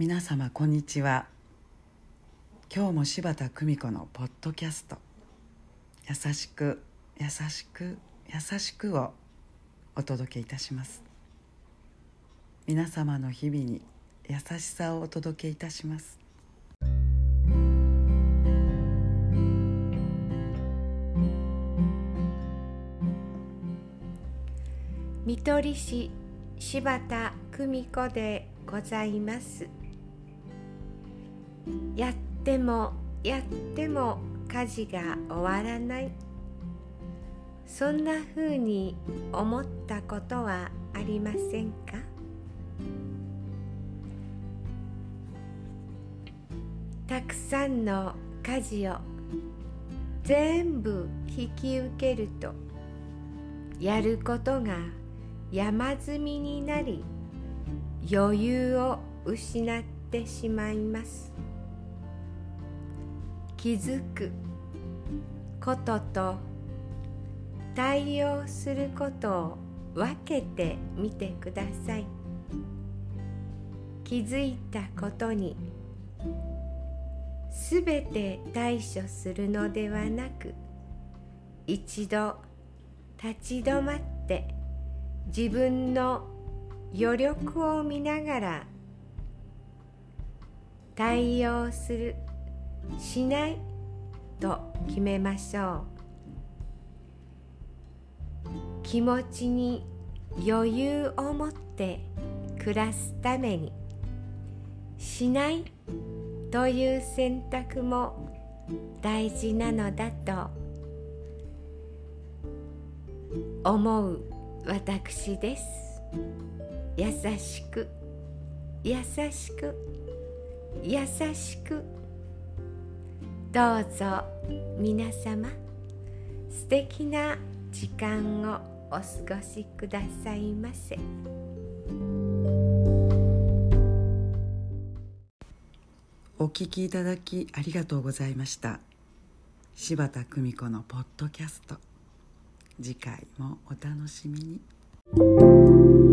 皆様こんにちは。今日も柴田久美子のポッドキャスト「優しく優しく優しく」をお届けいたします。皆様の日々に優しさをお届けいたします。見取り師柴田久美子でございます。やってもやっても家事が終わらない。そんなふうに思ったことはありませんか？たくさんの家事を全部引き受けるとやることが山積みになり余裕を失ってしまいます。気づく。ことと対応することを分けてみてください。気づいたことにすべて対処するのではなく一度立ち止まって自分の余力を見ながら対応するしないと決めましょう。気持ちに余裕を持って暮らすために。しないという選択も大事なのだと思う私です。優しく。優しく。優しく。どうぞ皆様素敵な時間をお過ごしくださいませ。お聞きいただきありがとうございました。柴田久美子のポッドキャスト。次回もお楽しみに。